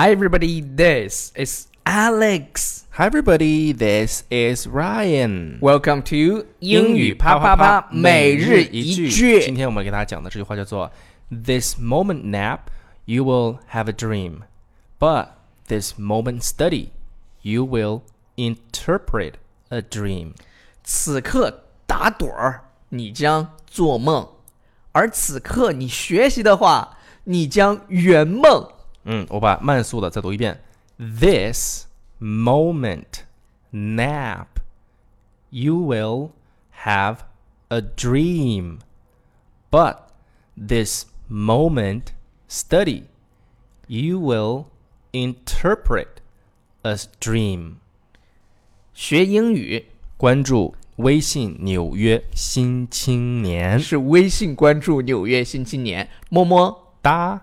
Hi everybody, this is Alex. Hi everybody, this is Ryan. Welcome to 英语啪啪啪每日一句。句。今天我们给大家讲的这句话叫做 This moment nap, you will have a dream, but this moment study, you will interpret a dream. 此刻打盹儿，你将做梦；而此刻你学习的话，你将圆梦。 嗯，我把慢速的再读一遍。This moment nap, you will have a dream, but this moment study, you will interpret a dream. 学英语关注微信《纽约新青年》，是微信关注纽约新青年，么么哒。